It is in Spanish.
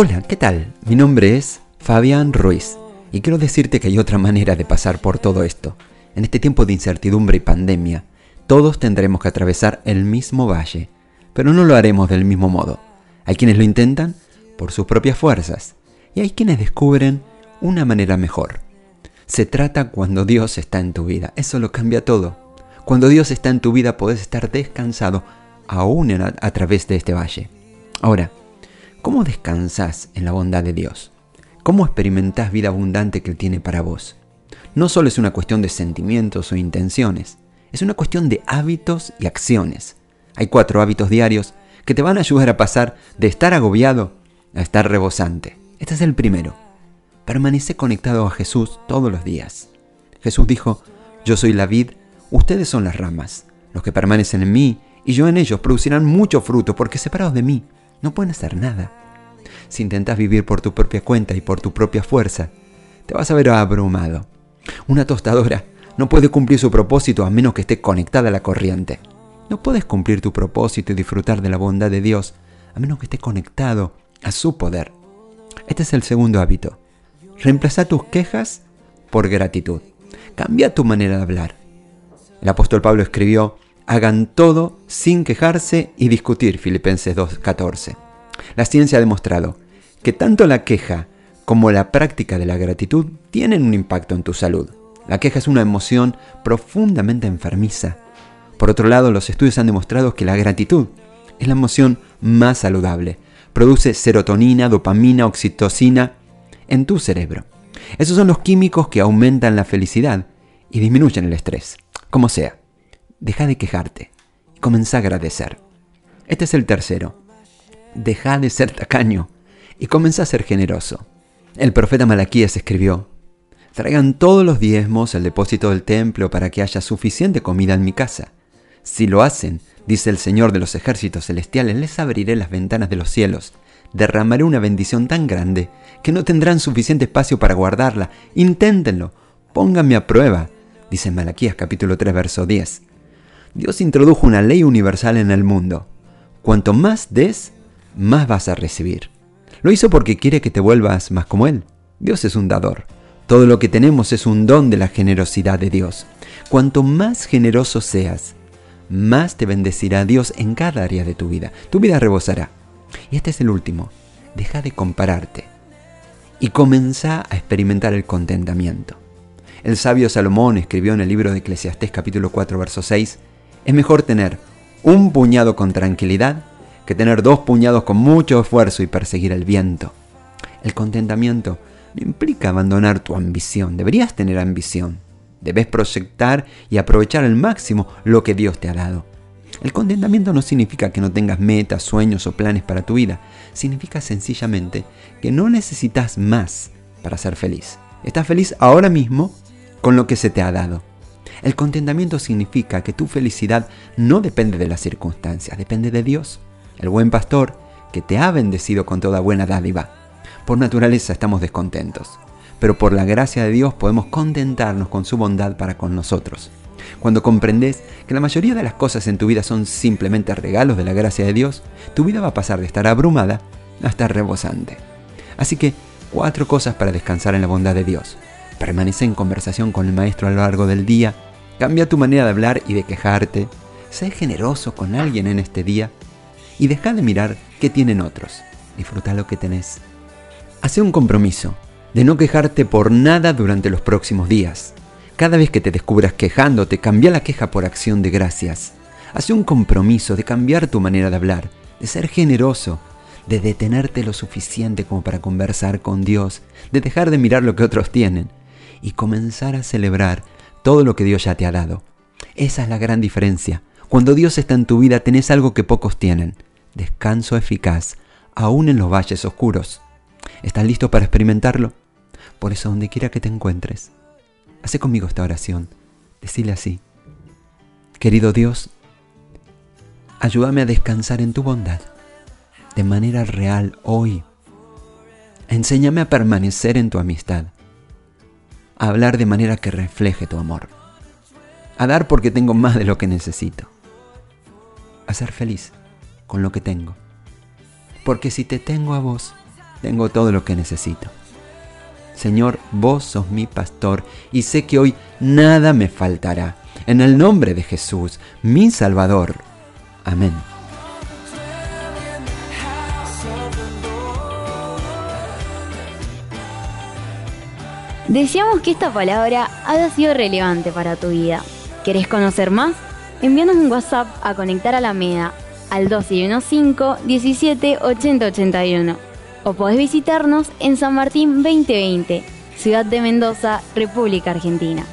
Hola, ¿qué tal? Mi nombre es Fabián Ruiz y quiero decirte que hay otra manera de pasar por todo esto. En este tiempo de incertidumbre y pandemia, todos tendremos que atravesar el mismo valle, pero no lo haremos del mismo modo. Hay quienes lo intentan por sus propias fuerzas y hay quienes descubren una manera mejor. Se trata cuando Dios está en tu vida, eso lo cambia todo. Cuando Dios está en tu vida podés estar descansado aún a, a través de este valle. Ahora, ¿Cómo descansas en la bondad de Dios? ¿Cómo experimentás vida abundante que Él tiene para vos? No solo es una cuestión de sentimientos o intenciones, es una cuestión de hábitos y acciones. Hay cuatro hábitos diarios que te van a ayudar a pasar de estar agobiado a estar rebosante. Este es el primero. Permanece conectado a Jesús todos los días. Jesús dijo, yo soy la vid, ustedes son las ramas. Los que permanecen en mí y yo en ellos producirán mucho fruto porque separados de mí no pueden hacer nada. Si intentas vivir por tu propia cuenta y por tu propia fuerza, te vas a ver abrumado. Una tostadora no puede cumplir su propósito a menos que esté conectada a la corriente. No puedes cumplir tu propósito y disfrutar de la bondad de Dios a menos que esté conectado a su poder. Este es el segundo hábito. Reemplaza tus quejas por gratitud. Cambia tu manera de hablar. El apóstol Pablo escribió, hagan todo sin quejarse y discutir, Filipenses 2.14. La ciencia ha demostrado que tanto la queja como la práctica de la gratitud tienen un impacto en tu salud. La queja es una emoción profundamente enfermiza. Por otro lado, los estudios han demostrado que la gratitud es la emoción más saludable. Produce serotonina, dopamina, oxitocina en tu cerebro. Esos son los químicos que aumentan la felicidad y disminuyen el estrés. Como sea, deja de quejarte y comienza a agradecer. Este es el tercero. Deja de ser tacaño y comienza a ser generoso. El profeta Malaquías escribió, Traigan todos los diezmos al depósito del templo para que haya suficiente comida en mi casa. Si lo hacen, dice el Señor de los ejércitos celestiales, les abriré las ventanas de los cielos, derramaré una bendición tan grande que no tendrán suficiente espacio para guardarla. Inténtenlo, pónganme a prueba, dice Malaquías capítulo 3 verso 10. Dios introdujo una ley universal en el mundo. Cuanto más des, más vas a recibir. Lo hizo porque quiere que te vuelvas más como Él. Dios es un dador. Todo lo que tenemos es un don de la generosidad de Dios. Cuanto más generoso seas, más te bendecirá Dios en cada área de tu vida. Tu vida rebosará. Y este es el último. Deja de compararte y comienza a experimentar el contentamiento. El sabio Salomón escribió en el libro de Eclesiastés capítulo 4 verso 6, es mejor tener un puñado con tranquilidad que tener dos puñados con mucho esfuerzo y perseguir el viento. El contentamiento no implica abandonar tu ambición, deberías tener ambición. Debes proyectar y aprovechar al máximo lo que Dios te ha dado. El contentamiento no significa que no tengas metas, sueños o planes para tu vida. Significa sencillamente que no necesitas más para ser feliz. Estás feliz ahora mismo con lo que se te ha dado. El contentamiento significa que tu felicidad no depende de las circunstancias, depende de Dios, el buen pastor que te ha bendecido con toda buena dádiva. Por naturaleza estamos descontentos, pero por la gracia de Dios podemos contentarnos con su bondad para con nosotros. Cuando comprendes que la mayoría de las cosas en tu vida son simplemente regalos de la gracia de Dios, tu vida va a pasar de estar abrumada a estar rebosante. Así que, cuatro cosas para descansar en la bondad de Dios. Permanece en conversación con el Maestro a lo largo del día, Cambia tu manera de hablar y de quejarte. Sé generoso con alguien en este día y deja de mirar qué tienen otros. Disfruta lo que tenés. Hace un compromiso de no quejarte por nada durante los próximos días. Cada vez que te descubras quejándote, cambia la queja por acción de gracias. Hace un compromiso de cambiar tu manera de hablar, de ser generoso, de detenerte lo suficiente como para conversar con Dios, de dejar de mirar lo que otros tienen y comenzar a celebrar todo lo que Dios ya te ha dado. Esa es la gran diferencia. Cuando Dios está en tu vida tenés algo que pocos tienen. Descanso eficaz, aún en los valles oscuros. ¿Estás listo para experimentarlo? Por eso donde quiera que te encuentres, hace conmigo esta oración. Decile así. Querido Dios, ayúdame a descansar en tu bondad de manera real hoy. Enséñame a permanecer en tu amistad a hablar de manera que refleje tu amor, a dar porque tengo más de lo que necesito, a ser feliz con lo que tengo. Porque si te tengo a vos, tengo todo lo que necesito. Señor, vos sos mi pastor y sé que hoy nada me faltará. En el nombre de Jesús, mi Salvador. Amén. Deseamos que esta palabra haya sido relevante para tu vida. ¿Querés conocer más? Envíanos un WhatsApp a Conectar a la Meda al 215 17 80 81 o podés visitarnos en San Martín 2020, Ciudad de Mendoza, República Argentina.